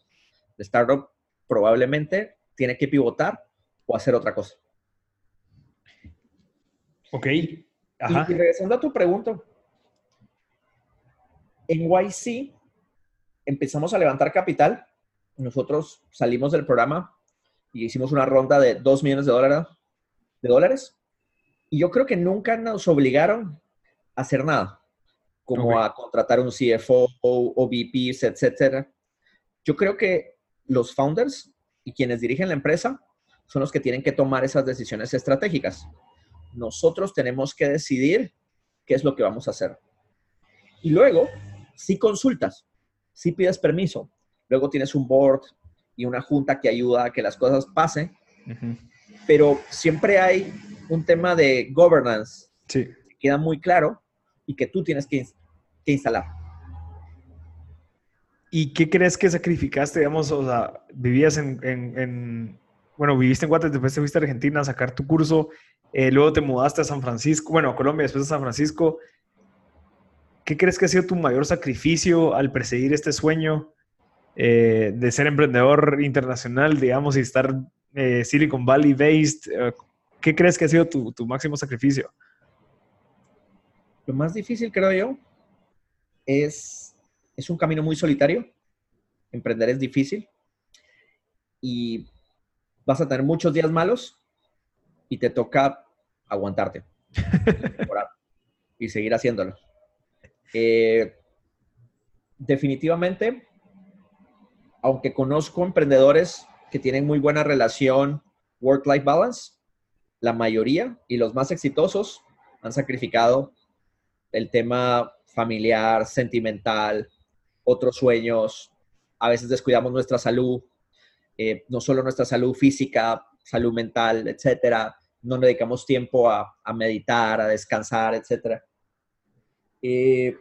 [SPEAKER 1] la startup probablemente tiene que pivotar o hacer otra cosa.
[SPEAKER 2] Ok.
[SPEAKER 1] Ajá. Y, regresando a tu pregunta, en YC empezamos a levantar capital. Nosotros salimos del programa y hicimos una ronda de 2 millones de dólares, de dólares. Y yo creo que nunca nos obligaron a hacer nada, como a contratar un CFO o, VPs, etcétera. Yo creo que los founders y quienes dirigen la empresa son los que tienen que tomar esas decisiones estratégicas. Nosotros tenemos que decidir qué es lo que vamos a hacer. Y luego, si consultas, si pides permiso, luego tienes un board, y una junta que ayuda a que las cosas pasen. Pero siempre hay un tema de governance
[SPEAKER 2] sí.
[SPEAKER 1] que queda muy claro y que tú tienes que, instalar.
[SPEAKER 2] ¿Y qué crees que sacrificaste? Digamos, o sea, vivías en, bueno, viviste en Guatemala, después te fuiste a Argentina a sacar tu curso, eh, luego te mudaste a San Francisco, bueno, a Colombia, después a San Francisco. ¿Qué crees que ha sido tu mayor sacrificio al perseguir este sueño? Eh, de ser emprendedor internacional, digamos, y estar eh, Silicon Valley based, eh, ¿qué crees que ha sido tu, máximo sacrificio?
[SPEAKER 1] Lo más difícil, creo yo, es, es un camino muy solitario. Emprender es difícil y vas a tener muchos días malos y te toca aguantarte y seguir haciéndolo. Definitivamente, aunque conozco emprendedores que tienen muy buena relación work-life balance, la mayoría y los más exitosos han sacrificado el tema familiar, sentimental, otros sueños. A veces descuidamos nuestra salud, eh, no solo nuestra salud física, salud mental, etcétera. No dedicamos tiempo a, meditar, a descansar, etcétera. Eh,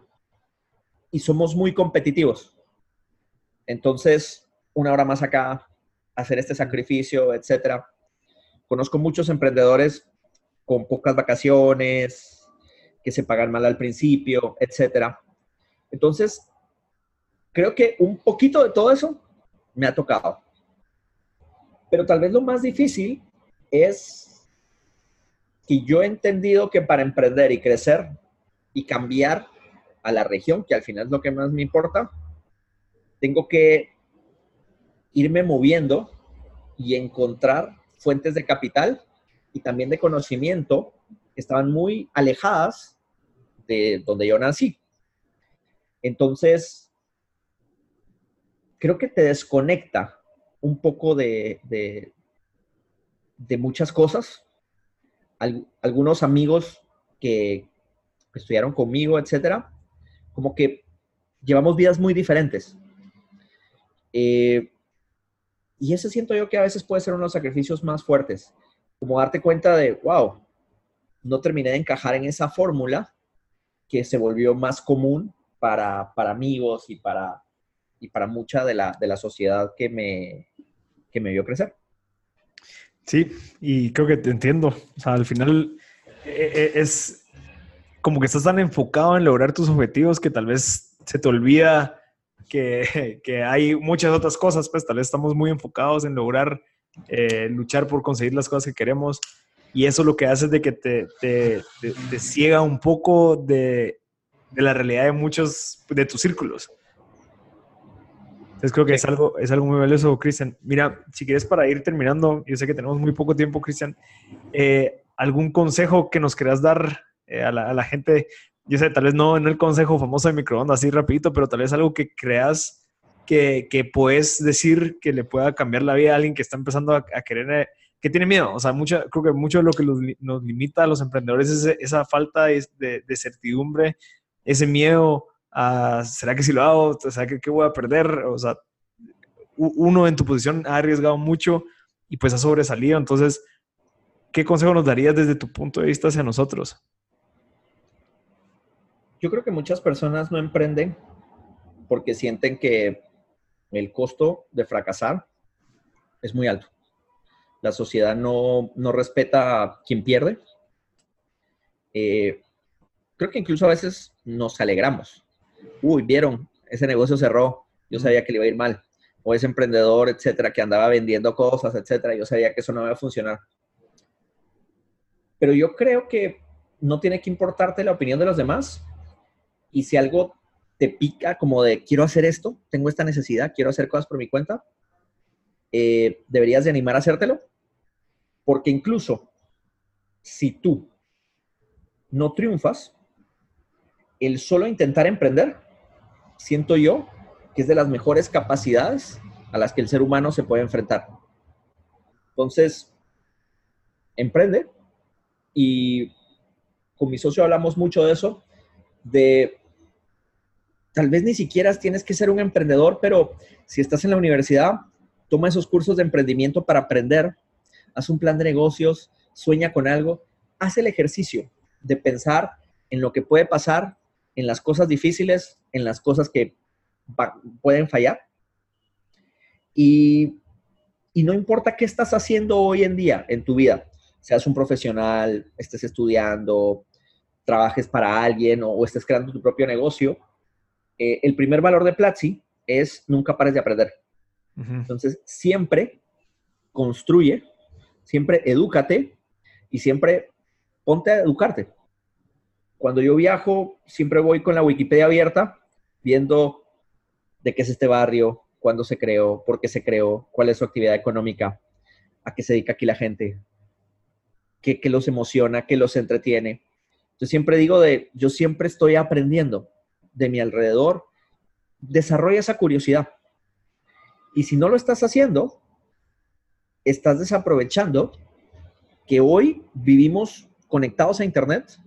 [SPEAKER 1] y somos muy competitivos. Entonces, una hora más acá, hacer este sacrificio, etcétera. Conozco muchos emprendedores con pocas vacaciones, que se pagan mal al principio, etcétera. Entonces, creo que un poquito de todo eso me ha tocado. Pero tal vez lo más difícil es que yo he entendido que para emprender y crecer y cambiar a la región, que al final es lo que más me importa, tengo que irme moviendo y encontrar fuentes de capital y también de conocimiento que estaban muy alejadas de donde yo nací. Entonces, creo que te desconecta un poco de, de, muchas cosas. algunos amigos que estudiaron conmigo, etcétera, como que llevamos vidas muy diferentes. Eh, y ese siento yo que a veces puede ser uno de los sacrificios más fuertes, como darte cuenta de, wow, no terminé de encajar en esa fórmula que se volvió más común para, para amigos y para, y para mucha de la, de la sociedad que me, que me vio crecer.
[SPEAKER 2] Sí, y creo que te entiendo. O sea, al final eh, eh, es como que estás tan enfocado en lograr tus objetivos que tal vez se te olvida que, que, hay muchas otras cosas, pues tal vez estamos muy enfocados en lograr eh, luchar por conseguir las cosas que queremos y eso lo que hace es de que te, te, te, ciega un poco de, de, la realidad de muchos de tus círculos. Entonces creo que es, algo, es algo muy valioso, Cristian. Mira, si quieres para ir terminando, yo sé que tenemos muy poco tiempo, Cristian, eh, ¿algún consejo que nos quieras dar eh, a, la, a, la, gente yo sé, tal vez no en el consejo famoso de microondas así rapidito, pero tal vez algo que creas que, que puedes decir que le pueda cambiar la vida a alguien que está empezando a, querer, eh, que tiene miedo. O sea, mucho, creo que mucho de lo que nos limita a los emprendedores es esa falta de, de, certidumbre, ese miedo a, ¿será que si lo hago? ¿Será que qué voy a perder? O sea, uno en tu posición ha arriesgado mucho y pues ha sobresalido. Entonces, ¿qué consejo nos darías desde tu punto de vista hacia nosotros?
[SPEAKER 1] Yo creo que muchas personas no emprenden porque sienten que el costo de fracasar es muy alto. La sociedad no, respeta a quien pierde. Eh, creo que incluso a veces nos alegramos. Uy, vieron, ese negocio cerró, yo sabía que le iba a ir mal. O ese emprendedor, etcétera, que andaba vendiendo cosas, etcétera, yo sabía que eso no iba a funcionar. Pero yo creo que no tiene que importarte la opinión de los demás, y si algo te pica como de quiero hacer esto, tengo esta necesidad, quiero hacer cosas por mi cuenta, eh, deberías de animar a hacértelo, porque incluso si tú no triunfas, el solo intentar emprender, siento yo que es de las mejores capacidades a las que el ser humano se puede enfrentar. Entonces, emprende y con mi socio hablamos mucho de eso, de tal vez ni siquiera tienes que ser un emprendedor, pero si estás en la universidad, toma esos cursos de emprendimiento para aprender, haz un plan de negocios, sueña con algo, haz el ejercicio de pensar en lo que puede pasar, en las cosas difíciles, en las cosas que pueden fallar. Y, no importa qué estás haciendo hoy en día en tu vida, seas un profesional, estés estudiando, trabajes para alguien o estés creando tu propio negocio, eh, el primer valor de Platzi es nunca pares de aprender. Entonces, siempre construye, siempre edúcate y siempre ponte a educarte. Cuando yo viajo, siempre voy con la Wikipedia abierta viendo de qué es este barrio, cuándo se creó, por qué se creó, cuál es su actividad económica, a qué se dedica aquí la gente, qué, qué los emociona, qué los entretiene. Yo siempre digo de, yo siempre estoy aprendiendo de mi alrededor, desarrolla esa curiosidad. Y si no lo estás haciendo, estás desaprovechando que hoy vivimos conectados a Internet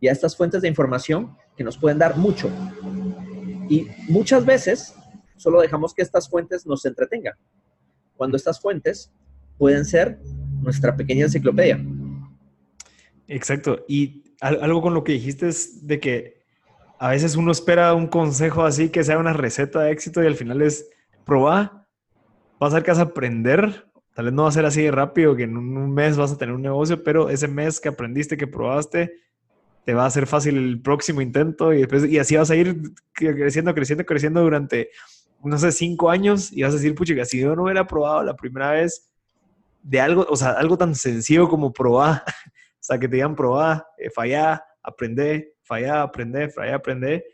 [SPEAKER 1] y a estas fuentes de información que nos pueden dar mucho. Y muchas veces solo dejamos que estas fuentes nos entretengan, cuando estas fuentes pueden ser nuestra pequeña enciclopedia.
[SPEAKER 2] Exacto. Y algo con lo que dijiste es de que a veces uno espera un consejo así que sea una receta de éxito y al final es probar, vas a ser que vas a aprender. Tal vez no va a ser así de rápido que en un mes vas a tener un negocio, pero ese mes que aprendiste, que probaste, te va a hacer fácil el próximo intento y, así vas a ir creciendo, creciendo, creciendo durante, no sé, cinco años y vas a decir, pucha, si yo no hubiera probado la primera vez de algo, o sea, algo tan sencillo como probar, o sea, que te digan probar, eh, fallar, aprender, fallar, aprender, fallar, aprender,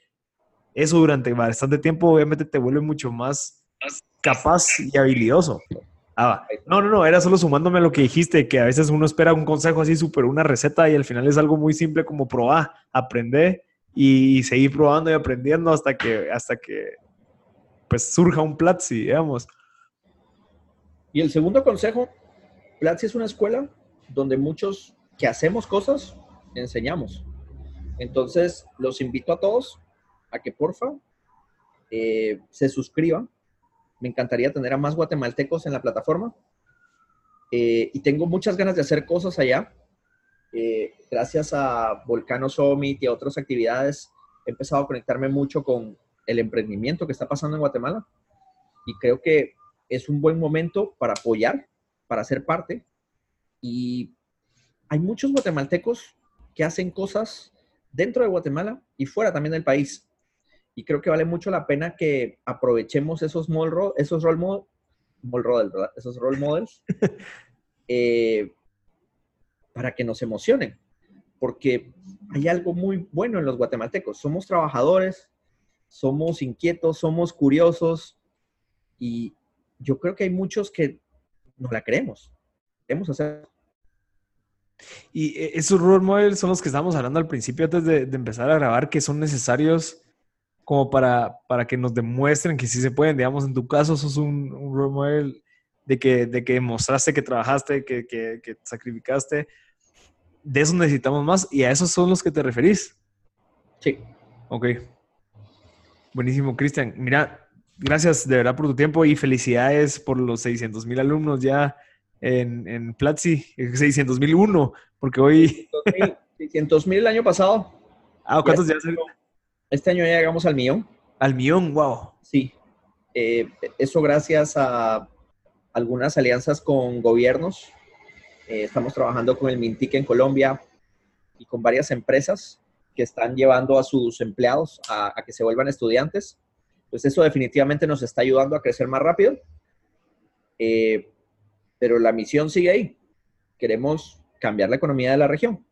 [SPEAKER 2] eso durante bastante tiempo obviamente te vuelve mucho más capaz y habilidoso. Ah, no, no, no, era solo sumándome a lo que dijiste, que a veces uno espera un consejo así súper, una receta y al final es algo muy simple como probar, aprender y seguir probando y aprendiendo hasta que, hasta que pues surja un Platzi, digamos.
[SPEAKER 1] Y el segundo consejo, Platzi es una escuela donde muchos que hacemos cosas, enseñamos. Entonces, los invito a todos a que porfa eh, se suscriban me encantaría tener a más guatemaltecos en la plataforma. Eh, y tengo muchas ganas de hacer cosas allá. Eh, gracias a Volcano Summit y a otras actividades, he empezado a conectarme mucho con el emprendimiento que está pasando en Guatemala. Y creo que es un buen momento para apoyar, para ser parte. Y hay muchos guatemaltecos que hacen cosas dentro de Guatemala y fuera también del país y creo que vale mucho la pena que aprovechemos esos, role, esos role, models, Esos role models eh, para que nos emocionen, porque hay algo muy bueno en los guatemaltecos. Somos trabajadores, somos inquietos, somos curiosos y yo creo que hay muchos que no la creemos. Queremos hacer
[SPEAKER 2] y eh, esos role models son los que estábamos hablando al principio antes de, de, empezar a grabar, que son necesarios como para, para que nos demuestren que sí se pueden. Digamos, en tu caso, sos un, un role model de que, de que mostraste que trabajaste, que, que, que sacrificaste. De eso necesitamos más y a esos son los que te referís.
[SPEAKER 1] Sí.
[SPEAKER 2] Ok. Buenísimo, Cristian. Mira, gracias de verdad por tu tiempo y felicidades por los 600 mil alumnos ya en, en Platzi, 600 mil uno, porque hoy...
[SPEAKER 1] 600 mil el año pasado.
[SPEAKER 2] Ah, ¿cuántos ya, ya
[SPEAKER 1] este año ya llegamos al millón.
[SPEAKER 2] Al millón, wow.
[SPEAKER 1] Sí. Eh, eso gracias a algunas alianzas con gobiernos. Eh, estamos trabajando con el Mintic en Colombia y con varias empresas que están llevando a sus empleados a, que se vuelvan estudiantes. Pues eso definitivamente nos está ayudando a crecer más rápido. Eh, pero la misión sigue ahí. Queremos cambiar la economía de la región.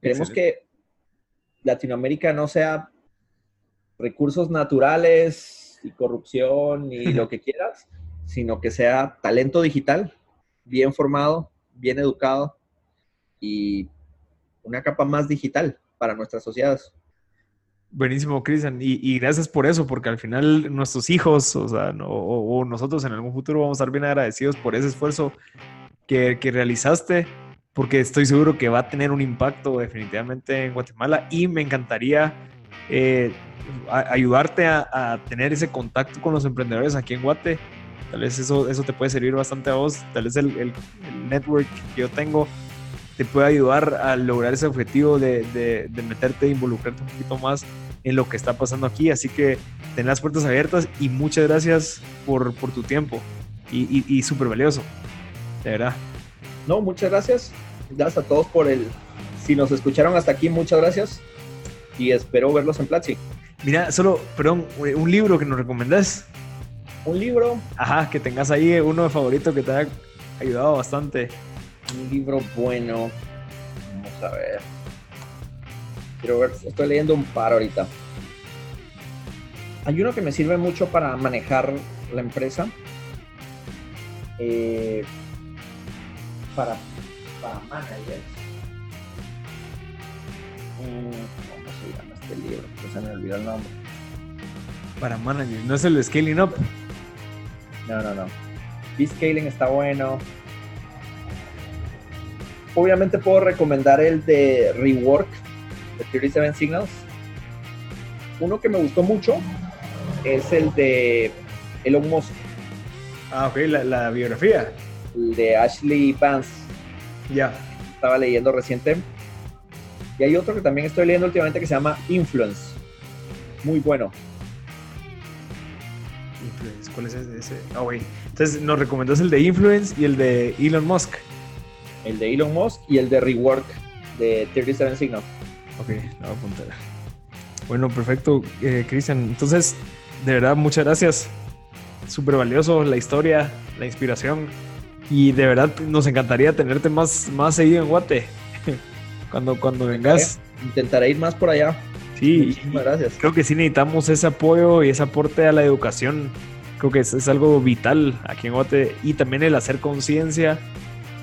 [SPEAKER 1] Queremos que Latinoamérica no sea recursos naturales y corrupción y lo que quieras, sino que sea talento digital, bien formado, bien educado y una capa más digital para nuestras sociedades.
[SPEAKER 2] Buenísimo, Cristian. Y, gracias por eso, porque al final nuestros hijos, o sea, o, nosotros en algún futuro vamos a estar bien agradecidos por ese esfuerzo que, que, realizaste, porque estoy seguro que va a tener un impacto definitivamente en Guatemala y me encantaría eh, ayudarte a, tener ese contacto con los emprendedores aquí en Guate. Tal vez eso, eso te puede servir bastante a vos. Tal vez el, network que yo tengo te puede ayudar a lograr ese objetivo de, de, meterte, e involucrarte un poquito más en lo que está pasando aquí. Así que ten las puertas abiertas y muchas gracias por, por tu tiempo y, y, súper valioso, de verdad.
[SPEAKER 1] No, muchas gracias. Gracias a todos por el... Si nos escucharon hasta aquí, muchas gracias y espero verlos en Platzi.
[SPEAKER 2] Mira, solo, perdón, un libro que nos recomendás.
[SPEAKER 1] Un libro.
[SPEAKER 2] Ajá, que tengas ahí uno de favorito que te haya ayudado bastante.
[SPEAKER 1] Un libro bueno. Vamos a ver. Quiero ver, estoy leyendo un par ahorita. hay uno que me sirve mucho para manejar la empresa. Eh, para, para managers. Mm, ¿Cómo se llama este libro? se me olvidó el nombre.
[SPEAKER 2] Para managers, ¿no es el de Scaling Up?
[SPEAKER 1] No, no, no. B-Scaling está bueno. Obviamente puedo recomendar el de Rework de 37 Signals. Uno que me gustó mucho es el de Elon Musk.
[SPEAKER 2] Ah, ok, la, biografía.
[SPEAKER 1] El de Ashley Vance.
[SPEAKER 2] Ya.
[SPEAKER 1] Estaba leyendo reciente. Y hay otro que también estoy leyendo últimamente que se llama Influence. Muy bueno.
[SPEAKER 2] Influence, ¿cuál es ese? Ah, oh, Entonces nos recomendó el de Influence y el de Elon Musk.
[SPEAKER 1] El de Elon Musk y el de Rework de 37 Signals.
[SPEAKER 2] Ok, lo voy a apuntar. Bueno, perfecto, eh, Cristian. Entonces, de verdad, muchas gracias. Súper valioso la historia, la inspiración. Y de verdad nos encantaría tenerte más, más seguido en Guate. cuando, cuando vengas.
[SPEAKER 1] Intentaré ir más por allá.
[SPEAKER 2] Sí, Muchísimas gracias. Creo que sí necesitamos ese apoyo y ese aporte a la educación. Creo que es, es algo vital aquí en Guate. Y también el hacer conciencia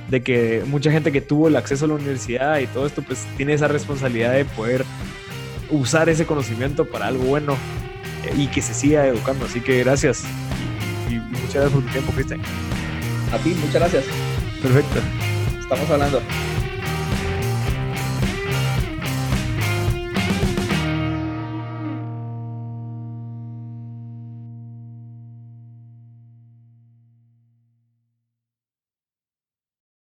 [SPEAKER 2] de que mucha gente que tuvo el acceso a la universidad y todo esto, pues tiene esa responsabilidad de poder usar ese conocimiento para algo bueno y que se siga educando. Así que gracias y, muchas gracias por tu tiempo, Cristian.
[SPEAKER 1] A ti, muchas gracias.
[SPEAKER 2] Perfecto.
[SPEAKER 1] Estamos hablando.